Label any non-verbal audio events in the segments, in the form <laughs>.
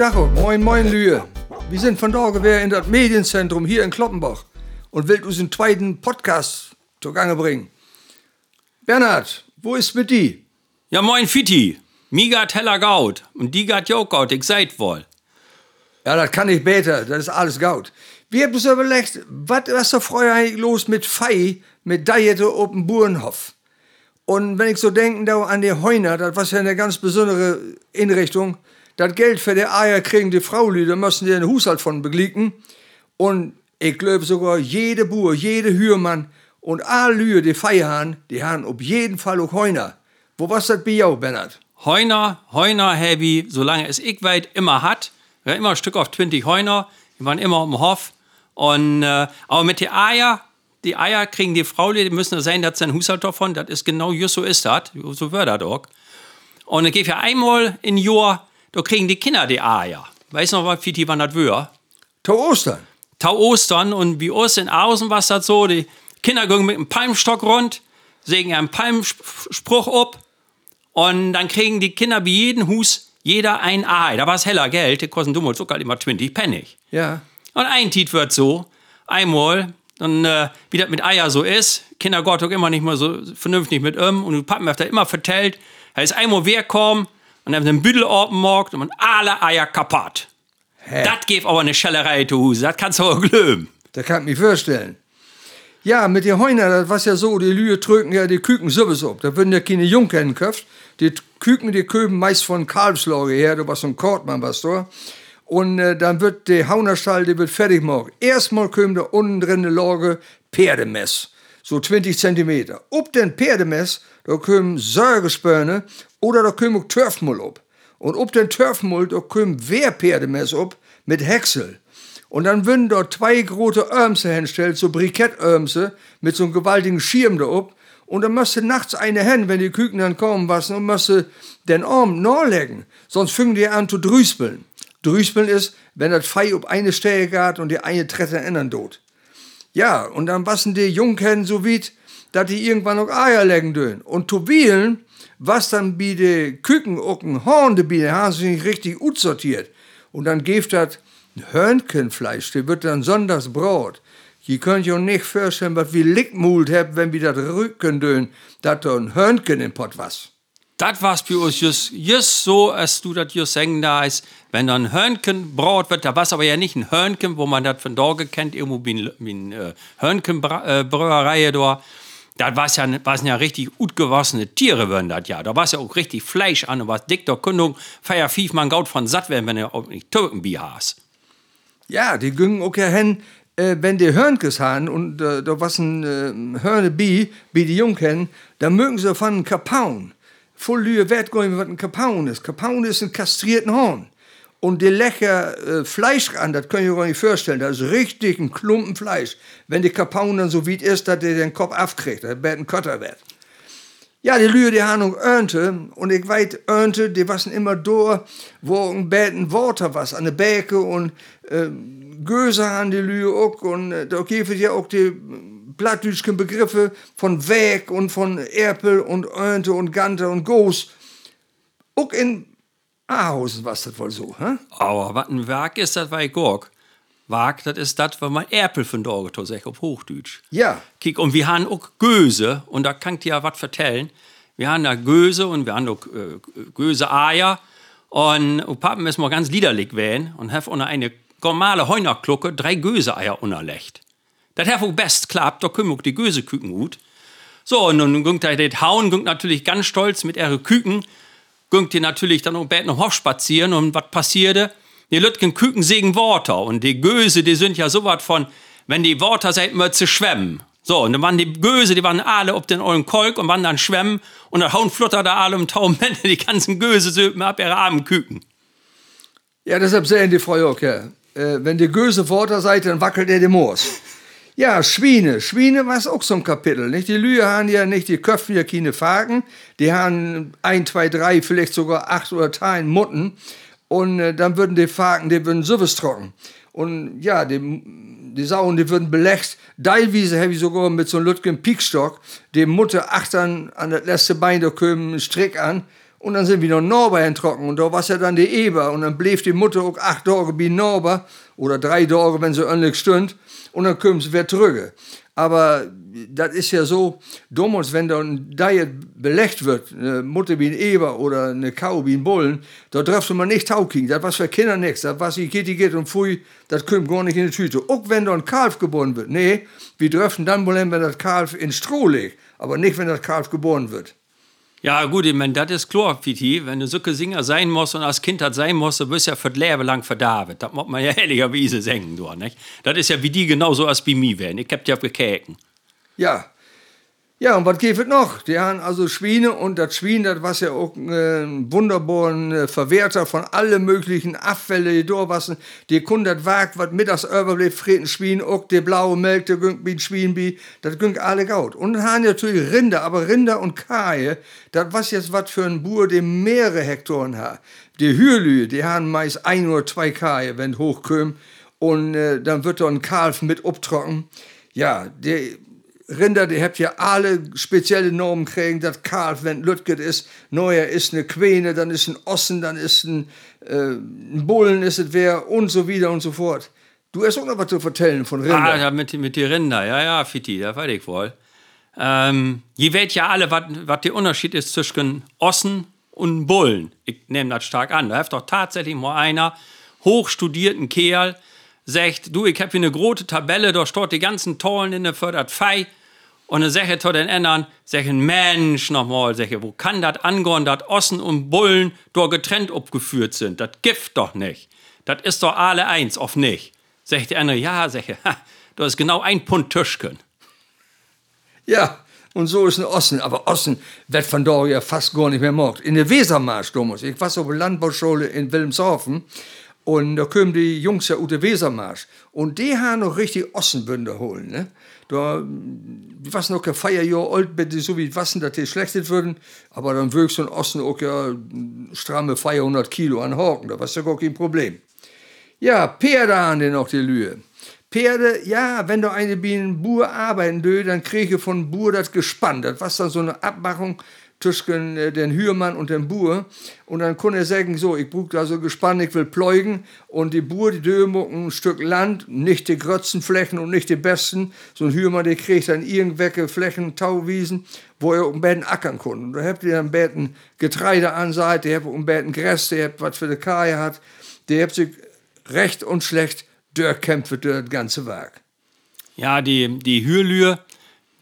Tag, moin, moin, Lühe. Wir sind von gewesen in das Medienzentrum hier in Kloppenbach und will uns einen zweiten Podcast zugange bringen. Bernhard, wo ist mit die? Ja, moin, Fitti. Miga Teller Gaut und die gat jo Gaut, ich seid wohl. Ja, das kann ich besser, das ist alles Gaut. Wir haben uns überlegt, was ist da früher eigentlich los mit Fei, mit Diete auf dem Burenhof? Und wenn ich so denke da an die Heuner, das war ja eine ganz besondere Einrichtung, das Geld für die Eier kriegen die Fraulüder, müssen den Haushalt von beglicken. Und ich glaube sogar, jede Bur, jede Hürmann und alle Lühe, die feiern, die haben auf jeden Fall auch Heuner. Wo was das bei jou, Bernhard? Heuner, Heuner, Heavy, solange es ich weit immer hat. Ja, immer ein Stück auf 20 Heuner. Die waren immer im Hof. Und, äh, aber mit den Eier, die Eier kriegen die Frau, die müssen sein, dass ein Haushalt davon, das ist genau just so ist das. So wird das auch. Und dann geht ja einmal in Jahr, da kriegen die Kinder die Eier. Weißt du noch, was die wann das wär? Tau Ostern. Tau Ostern und wie uns in Außen was das so, die Kinder gehen mit einem Palmstock rund, sägen einen Palmspruch ab und dann kriegen die Kinder bei jedem Hus jeder ein Ei. Da war es heller Geld, die kosten dummel sogar immer 20 Pfennig. Ja. Und ein Tit wird so, einmal, dann, äh, wie das mit Eier so ist, Kinder Gott auch immer nicht mehr so vernünftig mit um und Pappen hat da immer vertellt, er ist einmal wer kommen und dann den Büdel aufgemorgt und alle Eier kaputt. Das gibt aber eine Schellerei zu Hause, das kannst du auch glöben. Das kann ich mir vorstellen. Ja, mit den Heuner, das war ja so, die Lühe drücken ja die Küken sowieso ab. Da würden ja keine Jungern gekauft. Die Küken, die köben meist von Kalbslage her, da war so ein Kortmann, was da. Und äh, dann wird der Haunerstall, der wird fertig gemacht. Erstmal kommt da unten drin eine Lage Pferdemess. So 20 Zentimeter. Ob den Pferdemess, da kommen Säugespörne oder da kommen auch Turfmull ab. Und ob den Turfmull, da kommen Wehrpferdemess ab mit Häcksel. Und dann würden dort zwei große Örmse hinstellen, so Brikettörmse, mit so einem gewaltigen Schirm da ob. Und dann müsste nachts eine hin, wenn die Küken dann kommen, was, und müsste den Arm nachlegen. Sonst fingen die an zu drüspeln. Drüspeln ist, wenn das Fei auf eine Stelle geht und die eine tritt den anderen tot. Ja, und dann wassen die Junghen so weit, dass die irgendwann noch Eier legen dürfen. Und Tobilen, was dann bei den Küken auch ein Horn dabei, haben sie nicht richtig gut sortiert. Und dann gibt das Hörnchenfleisch, der wird dann sonntags Brot. Je könnt euch nicht vorstellen, was wir Lickmult habt, wenn wir das Rücken dön, dass da ein Hörnchen im Pott was. Das war's für uns just, just so, als du das just sagen da ist. Wenn da ein Hörnchen braut wird, da war's aber ja nicht ein Hörnchen, wo man das von Dorge kennt, irgendwo wie ein äh, Hörnchenbrauerei äh, da. Da war's ja, war's ja richtig gut gewassene Tiere, würden das ja. Da war's ja auch richtig Fleisch an und was dick der Kundung, feier fief man gaut von satt werden, wenn er auch nicht Türkenbier hast. Ja, die gingen auch ja hin, äh, wenn die Hörnkes haben und äh, da was ein äh, Hörne bi, wie die Jungen, dann mögen sie von einem Kapaun. Voll Lühe Wert gehen, was ein Kapaun ist. Kapaun ist ein kastrierten Horn. Und die lecker äh, Fleisch an, das könnt ihr euch nicht vorstellen. Das ist richtig ein Klumpen Fleisch. Wenn die Kapaun dann so weit ist, dass der den Kopf aufkriegt, das wird ein Kotter wird. Ja, die Lühe, die auch Ernte. Und ich weiß, Ernte, die wassen immer da, wo ein Betten Water was, an der Bäcke und äh, Göse haben die Lühe auch. Und äh, da gibt es ja auch die plattdütschen Begriffe von Weg und von Erpel und Ernte und Gante und Goos. Auch in Ahausen war das wohl so, hä? Aber was ein Werk ist, das ich gorg. Werk, das ist das, was man Erpel von Dorge to sag auf Hochdeutsch. Ja. Kick, und wir haben auch Göse, und da kann ich dir ja was vertellen. Wir haben da Göse und wir haben auch äh, Göse-Eier. Und, Pappen ist mal ganz liederlich wählen und have unter eine normale Heunerklucke drei Göse-Eier unerlecht. Das hat auch best klappt, da können auch die Göseküken gut. So, und nun ging da das Hauen, ging natürlich ganz stolz mit ihre Küken, ging die natürlich dann auch bald noch Hof spazieren und was passierte? Die Lütgen Küken sägen Worte und die Göse, die sind ja so was von, wenn die Worte seid immer zu schwemmen. So, und dann waren die Göse, die waren alle auf den ollen Kolk und waren dann schwemmen und dann hauen Flutter da alle im Taum, <laughs> die ganzen Göse söpen ab ihre armen Küken. Ja, deshalb sehen die Frau auch, ja. Äh, wenn die Göse Worte seid, dann wackelt er die Moos. Ja, Schweine. Schweine war auch so ein Kapitel. Nicht? Die Lühe haben ja nicht, die köpfen ja keine Fagen. Die haben ein, zwei, drei, vielleicht sogar acht oder zehn Mutten. Und äh, dann würden die Fagen, die würden sowas trocken. Und ja, die, die Sauen, die würden belächt. Teilweise habe ich sogar mit so einem Lütgen Piekstock die Mutter achtern an das letzte Bein, da kommen einen Strick an. Und dann sind wir noch Norber enttrocken und da war ja dann die Eber und dann blieb die Mutter auch acht Tage bei Norber oder drei Tage, wenn sie endlich stund und dann kommen sie wieder zurück. Aber das ist ja so, damals, wenn da ein Diet belegt wird, eine Mutter wie ein Eber oder eine Kau wie ein Bullen, da darfst du mal nicht tauken. Das war für Kinder nichts. Das was ich geht, die geht und pfui, das kommt gar nicht in die Tüte. Auch wenn da ein Kalf geboren wird. Nee, wir dürfen dann wohl, wenn das Kalf in Stroh liegt, aber nicht, wenn das Kalf geboren wird. Ja, gut, ich meine, das ist klar. Wenn du so ein Singer sein musst und als Kind das sein musst, du ja für das Leben lang verdavet. Das muss man ja <laughs> ehrlicherweise sagen, du, nicht? Das ist ja wie die genauso als bei mir werden. Ich hab ja gekeken. Ja. Ja, und was es noch? Die haben also Schweine und das Schwein, das war ja auch äh, ein wunderbarer Verwerter von allen möglichen Abfällen, die waren. Die Kunden, das wagt, was mittags überbleibt, freten Schwein, auch die blaue Milch, der ging wie ein Schwein, wie, das ging alle gaut. Und dann haben natürlich Rinder, aber Rinder und Kaje, das war jetzt was für ein Bauer, der mehrere Hektoren hat. Die Hürlü, die haben meist ein oder zwei Kaje, wenn hochkommen. Und äh, dann wird da ein Kalf mit abtrocken. Ja, der Rinder, die habt ja alle spezielle Normen kriegen, das Kalf, wenn Lütget ist, neuer ist eine Quäne, dann ist ein Ossen, dann ist ein, äh, ein Bullen, ist es wer und so wieder und so fort. Du hast auch noch was zu erzählen von Rinder. Ah, ja, mit, mit den Rinder, ja, ja, Fitti, da weiß ich wohl. Ähm, ihr wisst ja alle, was der Unterschied ist zwischen Ossen und Bullen. Ich nehme das stark an. Da hat doch tatsächlich mal einer hochstudierten Kerl, sagt, du, ich habe hier eine große Tabelle, da steht die ganzen Tollen in der fördert Fei. Und dann ich zu den anderen, sage Mensch, nochmal, sage wo kann das angehen, dass Ossen und Bullen dort getrennt abgeführt sind? Das Gift doch nicht. Das ist doch alle eins, auf nicht. Sagt der andere, ja, sage <laughs> ha, da ist genau ein Pfund Tischken. Ja, und so ist ein Ossen. Aber Ossen wird von da ja fast gar nicht mehr gemacht. In der Wesermarsch, Thomas. Ich war auf der Landbauschule in Wilhelmshaven. Und da kommen die Jungs ja der Wesermarsch. Und die haben noch richtig Ossenbünder holen. Ne? Da was noch kein Feierjahr alt, bitte so wie Wassen, dass die schlechtet würden. Aber dann wirkst du in Osten auch ja stramme 400 Kilo an Haken. Da war ja gar kein Problem. Ja, Pferde haben die noch die Lühe. Pferde, ja, wenn du eine Bienen Bur arbeiten dö, dann kriege von Bur das gespannt. Das war dann so eine Abmachung zwischen äh, den Hürmann und dem Bur. Und dann konnte er sagen, so, ich brauche da so gespannt, ich will pleugen. Und die Bur, die dömucken ein Stück Land, nicht die Grötzenflächen und nicht die besten. So ein Hürmann, der kriegt dann irgendwelche Flächen, Tauwiesen, wo er um Betten ackern konnte. Und da habt ihr dann Betten Getreide an Seite, der habt um Betten Gräs, der habt was für die Kaje hat. Der habt sich recht und schlecht durchkämpft durch das ganze Werk. Ja, die, die Hürlühe,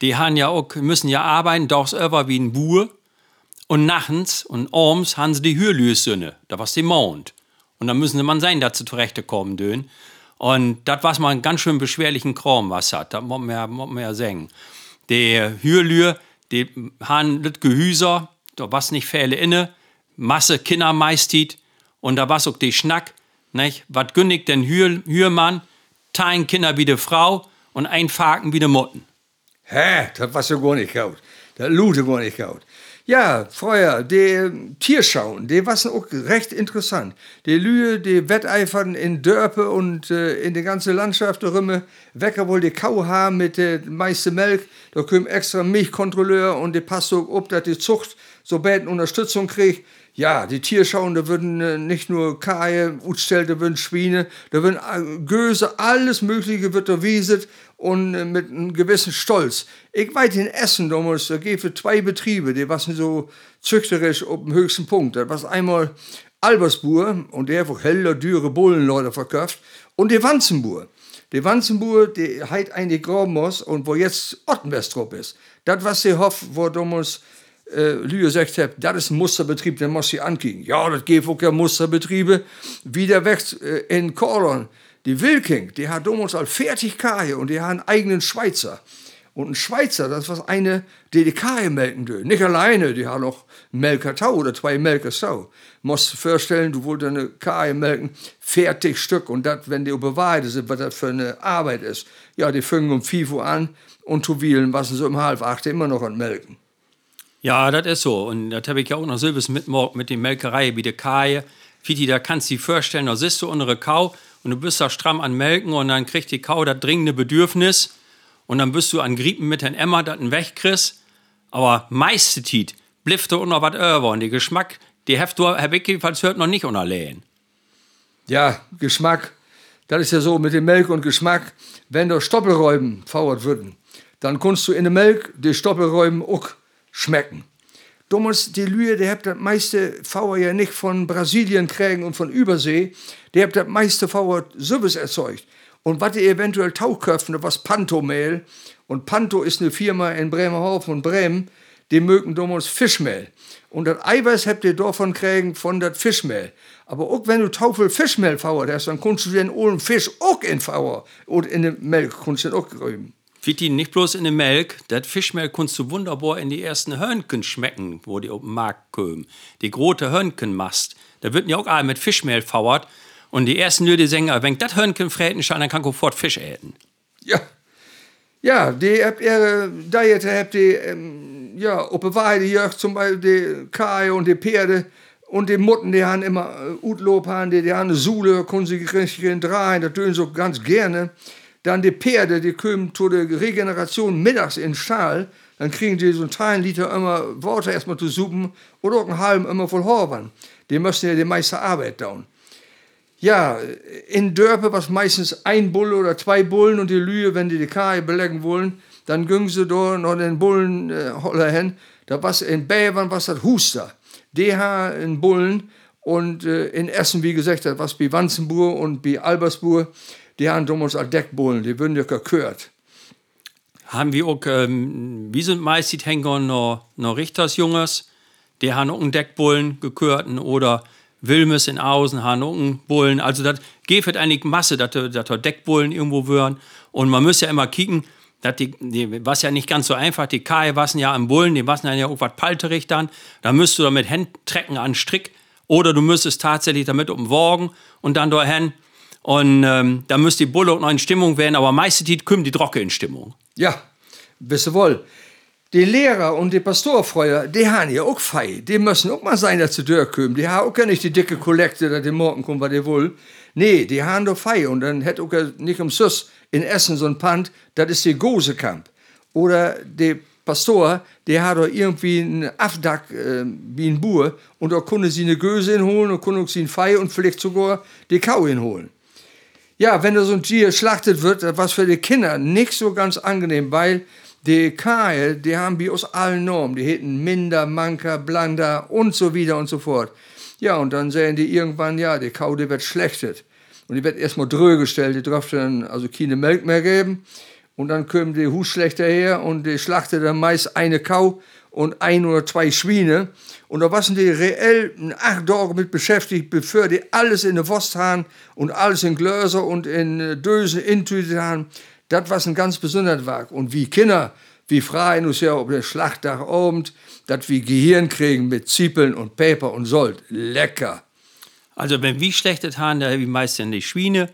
die haben ja auch, müssen ja arbeiten, doch über wie ein Bur. Und nachts und abends haben sie die Hürlüssünne, da war's die Mond. Und dann müssen sie man sein, sie zurechtkommen dön. Und das was mal einen ganz schön beschwerlichen Kram was hat, das muss man ja, ja sagen. Die Hürlühe, die haben das Gehüser, da was nicht viele inne, Masse Kinder meistit und da was auch die Schnack, nicht? Was günnig denn Hür, Hürmann, tein Kinder wie die Frau und ein Faken wie die Mutten. Hä, das was ja gar nicht kaut. Das lute gar nicht kaut. Ja, vorher, die Tierschauen, die waren auch recht interessant. Die Lühe, die Wetteifern in Dörpe und äh, in die ganze Landschaft rümme, wecker wohl die Kau haben mit der meiste Milch, da kommt extra Milchkontrolleur und die passt so ob, dass die Zucht so bald Unterstützung kriegt. Ja, die Tierschauen, da würden äh, nicht nur Kaje, Utstell, da würden Schweine, da würden äh, Göse, alles Mögliche wird da wieset und äh, mit einem gewissen Stolz. Ich weiß in Essen damals, da geht für zwei Betriebe, die waren so züchterisch auf dem höchsten Punkt. Das war einmal Albersbuhr und der einfach heller, dürre Bullen Leute verkauft und die Wanzenbuhr. Die Wanzenbuhr, die halt eigentlich Grabmoos und wo jetzt Ottenwestrop ist. Das, was sie hofft, wo damals äh, Lüge gesagt hat, das ist ein Musterbetrieb, den muss sie ankriegen. Ja, das geht auch ja Musterbetriebe. Wieder weg äh, in Korlon. Die Wilking, die hat damals als fertig Kaje und die hat einen eigenen Schweizer. Und ein Schweizer, das war eine, die die Kaje melken dürfen. Nicht alleine, die hat noch Melker Tau oder zwei Melker Sau. Musst vorstellen, du wolltest eine Kaje melken, fertig Stück. Und das, wenn die bewahrheitet sind, was das für eine Arbeit ist. Ja, die fangen um 5 Uhr an und zu wielen, was so um halb acht immer noch an Melken. Ja, das ist so. Und das habe ich ja auch noch selbst mitmorgen mit den Melkerei, wie der Kaje. Fiti, da kannst du dir vorstellen, da sitzt du unter Kau und du bist da stramm an Melken und dann kriegt die Kau das dringende Bedürfnis und dann bist du an Griepen mit den Emmer, das ein wegkriegst. Aber meiste Tiet blifft du noch was über und der Geschmack, die heft du, hab ich jedenfalls hört noch nicht unterlehen. Ja, Geschmack. Das ist ja so mit dem Milch und Geschmack. Wenn da Stoppelräuben fauert würden, dann kannst du in der Milch die Stoppelräuben auch schmecken. Damals, die Lühe, die habt das meiste Fauer ja nicht von Brasilien kriegen und von Übersee. Die habt das meiste Fauer sowas erzeugt. Und was die eventuell Tauchköpfen, was Panto-Mehl. Und Panto ist eine Firma in Bremerhaven und Bremen, die mögen damals Fischmehl. Und das Eiweiß habt ihr davon kriegen von das Fischmehl. Aber auch wenn du Taufel Fischmehl fauert hast, dann kannst du den ohlen Fisch auch in Fauer und in der Milch kannst du den auch rüben. Fitti, nicht bloß in der Milch, das Fischmehl kannst du wunderbar in die ersten Hörnchen schmecken, wo die auf den Markt kommen. Die große Hörnchenmast, da wird ja auch alle mit Fischmehl fauert. Und die ersten Leute sagen, wenn das Hörnchen fräten scheint, dann kann ich sofort Fisch essen. Ja. Ja, die habt ihre Diete habt die, ähm, ja, auf der Weide hier zum Beispiel die Kai und die Pferde und die Mutten, die haben immer äh, Utlob haben, die, die haben eine Sule, können sie richtig drehen, das tun sie auch ganz gerne. Dann die Pferde, die kommen zu der Regeneration mittags in den Stall, dann kriegen die so einen kleinen Liter immer Wasser erstmal zu suppen oder auch einen halben immer voll Horben. Die müssen ja die meiste Arbeit tun. Ja, in Dörpe was meistens ein Bull oder zwei Bullen und die Lühe, wenn die die Kaje belegen wollen, dann gingen sie da noch den Bullen äh, hin. Da was in Bävern was das Huster. Haben in Bullen und äh, in Essen, wie gesagt, das was bei Wanzenburg und bei Albersburg, die haben damals als Deckbullen, die würden ja gekürt. Haben wir auch, ähm, wie sind meist die Hänger noch, noch Richtersjunges, die haben auch einen Deckbullen gekürten oder Wilmes in Außen haben auch einen Bullen. Also das geht eigentlich Masse, dass da Deckbullen irgendwo wären. Und man muss ja immer kicken, dass die, die, was ja nicht ganz so einfach, die Kai wassen ja im Bullen, die wassen ja auch was palterig dann. Da müsst du damit Händen trecken an Strick oder du müsstest tatsächlich damit umwogen und dann dahin. Und ähm, da müsste die Bulle auch noch in Stimmung werden, aber meistens kommen die Drocke in Stimmung. Ja, wisst ihr wohl. Die Lehrer und die Pastorfreuer, die haben ja auch fei. Die müssen auch mal sein, dass sie durchkommen. Die haben auch gar nicht die dicke Kollekte, dass die morgen kommen, was die wollen. Nee, die haben doch fei. Und dann hätte auch nicht um Süß in Essen so ein Pand, das ist die Gosekamp. Oder der Pastor, der hat doch irgendwie einen Afdak äh, wie ein Bur und da konnte sie eine Göse hinholen und konnte sie ein Fei und vielleicht sogar die Kau hinholen. Ja, wenn da so ein Tier schlachtet wird, war für die Kinder nicht so ganz angenehm, weil die Kahe, die haben wie aus allen Normen, die hätten Minder, Manker, Blander und so wieder und so fort. Ja, und dann sehen die irgendwann, ja, die Kau, die wird schlechtet. Und die wird erstmal dröge gestellt, die darf dann also keine Milch mehr geben. Und dann kommen die Husschlechter her und die schlachten dann meist eine Kau und ein oder zwei Schweine. Und da waren die reell acht Tage mit beschäftigt, bevor die alles in der Wurst und alles in Gläser und in äh, Dösen intütet haben. Das war ein ganz besonderes Werk. Und wie Kinder, wie freien uns ja auf den Schlachttag Abend, dass wir Gehirn kriegen mit Ziepeln und Paper und Sold. Lecker. Also wenn wir schlechtet haben, da habe ich meistens die Schweine.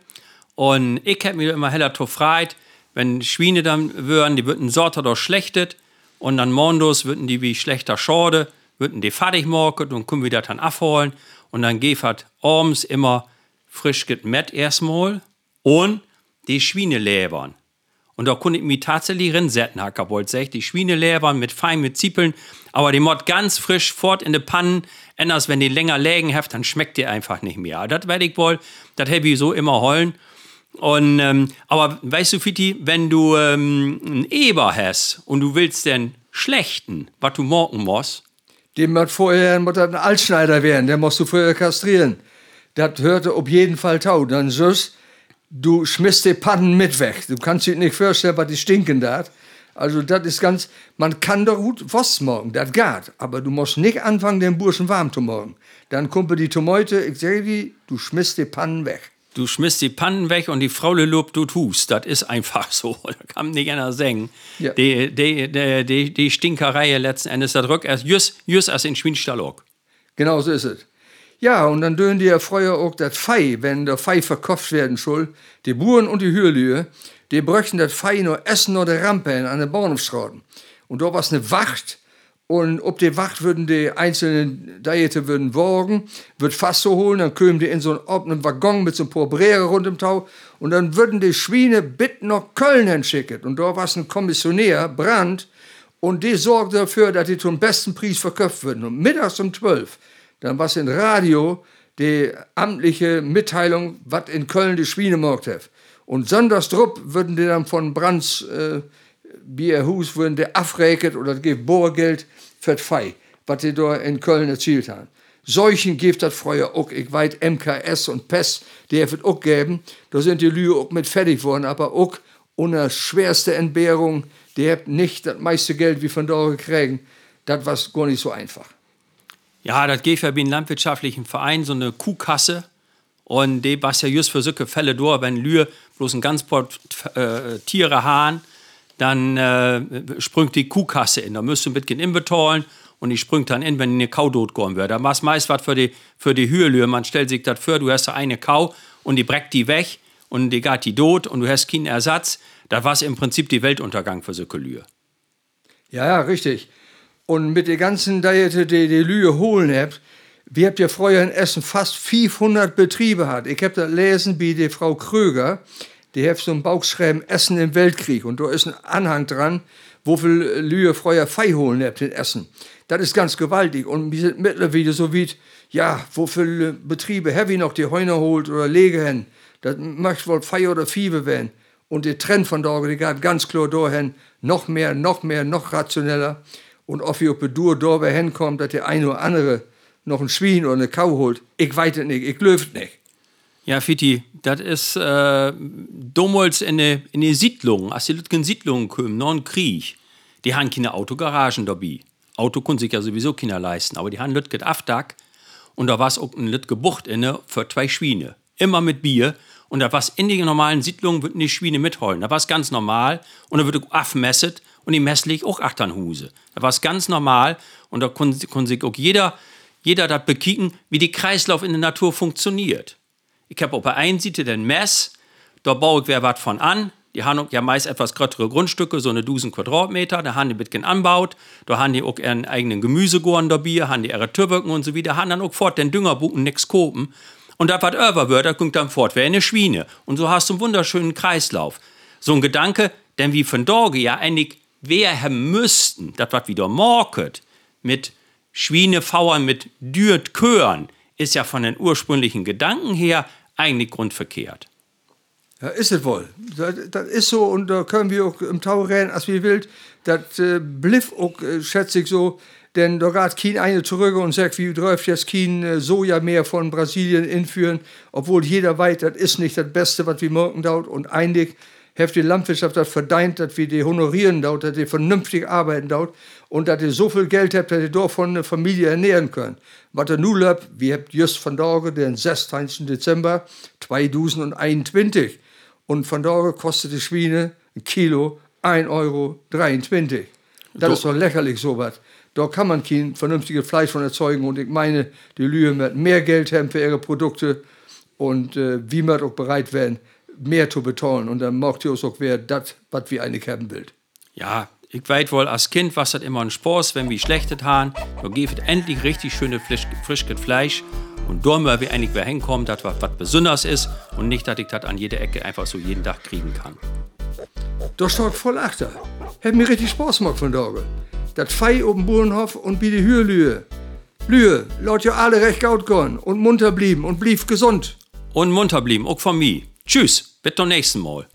Und ich hätte mir immer heller freit, wenn Schweine dann würden, die würden Sorte doch schlechtet. Und dann Mondos würden die wie schlechter Schorde, würden die fertig machen und können wieder dann abholen. Und dann halt abends immer frisch Met erstmal und die Schweine lebern. Und da konnte ich mich tatsächlich rinsetzen, Herr Kapold, die Schweine lebern mit fein mit Ziepeln, aber die Mod ganz frisch fort in die Pannen, anders wenn die länger lägen heft, dann schmeckt die einfach nicht mehr. Das werde ich wohl, das habe ich so immer heulen. Und, ähm, aber weißt du, Fitti, wenn du ähm, einen Eber hast und du willst den schlechten, was du morgen musst, dem muss vorher muss ein Altschneider werden, der musst du vorher kastrieren. Das hörte auf jeden Fall tau. Dann sollst du schmisst die Pannen mit weg. Du kannst dir nicht vorstellen, was die stinken da. Also das ist ganz, man kann doch gut was morgen, das geht. Aber du musst nicht anfangen, den Burschen warm zu morgen. Dann kommt die Tomate, ich sage dir, du schmisst die Pannen weg. Du schmisst die Pannen weg und die Frau Lob, du tust. Das ist einfach so. <laughs> Da kann nicht einer sagen. Ja. Die, die, die, die, Stinkerei letzten Endes, das rückt erst just, just erst in Schwinstall auch. Genau so ist es. Ja, und dann dönen die ja früher auch das Fei, wenn der Fei verkauft werden soll. Die Buren und die Hürlühe, die bräuchten das Fei nur Essen oder Rampen an den Bahnhofsstraßen. Und da war eine Wacht, und ob die Wacht würden die einzelnen Diete würden wogen, wird fast so holen, dann kämen die in so einen offenen Waggon mit so ein paar Breere rund im Tau und dann würden die Schweine bitten nach Köln hinschicken. Und da war es ein Kommissionär, Brand, und die sorgte dafür, dass die zum besten Preis verkauft würden. Und mittags um 12 dann war es in Radio die amtliche Mitteilung, was in Köln die Schweine gemacht hat. Und Sonderstrupp würden die dann von Brands äh, Bierhus würden die afreket oder gibt Bohrgeld für Fei, was die da in Köln erzielt haben. Solchen gibt das früher auch, ich weiß, MKS und PES, die es auch gegeben. Da sind die Lüge auch mit fertig worden, aber auch unter schwerste Entbehrung, die haben nicht das meiste Geld wie von da gekriegt. Das war gar nicht so einfach. Ja, das geht ja wie ein landwirtschaftlichen Verein, so eine Kuhkasse. Und die was ja just für solche Fälle durch, wenn Lühe bloß ein ganz paar äh, Tiere haben, dann äh, sprüngt die Kuhkasse in. Da müsst ihr ein bisschen inbetalen und die sprüngt dann in, wenn eine Kau totgegangen wird. Da machst meist was für die, für die Hührlühe. Man stellt sich das vor, du hast eine Kau und die breckt die weg und die geht die tot und du hast keinen Ersatz. Da war im Prinzip die Weltuntergang für solche Lühe. Ja, ja, richtig. Und mit den ganzen Diäten, die die Lühe holen habt, wir habt ja früher in Essen fast 500 Betriebe hat. Ich hab da lesen, wie die Frau Kröger, die hat so ein Bauchschreiben Essen im Weltkrieg und da ist ein Anhang dran, wo viel Lühe früher Fei holen habt in Essen. Das ist ganz gewaltig und wir sind mittlerweile so wie, ja, wo viele Betriebe heavy noch die Heuner holt oder legen, das möchte wohl Fei oder Fiebe werden. Und der Trend von da, die geht ganz klar dahin, noch mehr, noch mehr, noch rationeller. Und ob ihr Bedur da hinkommt, dass der eine oder andere noch ein Schwein oder eine Kau holt, ich weiß es nicht, ich löft nicht. Ja, Fiti, das ist äh, damals in der in die Siedlung, als die Siedlungen kommen, noch ein Krieg, die haben keine Autogaragen dabei. Auto können sich ja sowieso keiner leisten, aber die haben Lütget Aftag und da war es auch ein Lütge Bucht inne für zwei Schweine. Immer mit Bier. Und da war es in den normalen Siedlungen, würden die Schweine mitholen. Da war es ganz normal und da wird afmesset und die messlich auch Achternhuse. Da war es ganz normal und da konnte sich auch jeder, jeder das bekicken, wie die Kreislauf in der Natur funktioniert. Ich habe einen Seite den Mess, da baue ich wer was von an. Die haben ja meist etwas größere Grundstücke, so eine 1000 Quadratmeter, da haben die bisschen anbaut, da haben die auch ihren eigenen Gemüsegorn dabei, haben die ihre Türböcken und so weiter, haben dann auch fort den Düngerbuchen nix kopen. Und das, was über wird, das kommt dann fort, wäre eine Schwiene. Und so hast du einen wunderschönen Kreislauf. So ein Gedanke, denn wie von Dorge ja eigentlich wer haben müssten, das was wieder morket, mit Schwienefauern, mit Dürt Köhren, ist ja von den ursprünglichen Gedanken her eigentlich grundverkehrt. Ja, ist es wohl. Das, das, ist so und da können wir auch im Tau rennen, als wir wild. Das äh, bliff auch, äh, schätze ich so, denn da geht kein eine zurück und sagt, wie läuft jetzt kein äh, Soja mehr von Brasilien inführen, obwohl jeder weiß, das ist nicht das Beste, was wir morgen dauert. Und eigentlich hat die Landwirtschaft das verdeint, dass wir die honorieren dauert, dass die vernünftig arbeiten dauert und dass ihr so viel Geld habt, dass ihr davon eine Familie ernähren könnt. Was ihr nun habt, wir habt just von da, den 16. Dezember 2021. Und von da kostet die Schweine ein Kilo 1,23 Euro. Das ist doch lächerlich sowas. Da kann man kein vernünftiges Fleisch von erzeugen. Und ich meine, die Lühe wird mehr Geld haben für ihre Produkte und äh, wie man auch bereit werden, mehr zu bezahlen. Und dann macht ihr auch wer das, was wir eigentlich haben will. Ja, ich weiß wohl, als Kind war das immer ein Spaß, wenn wir schlechtet haben. Da gibt es endlich richtig schöne frisch, frisches Fleisch. Und da müssen wir eigentlich wer hinkommen, dass was, besonders ist und nicht, dass ich das an jeder Ecke einfach so jeden Tag kriegen kann. Da steht voll achter. Hat mir richtig Spaß gemacht von da. Das Fei oben Burenhof und wie die Hürlühe. Lühe, laut ja alle recht gut gehen und munter blieben und blieb gesund. Und munter blieben, auch von mir. Tschüss, bis zum nächsten Mal.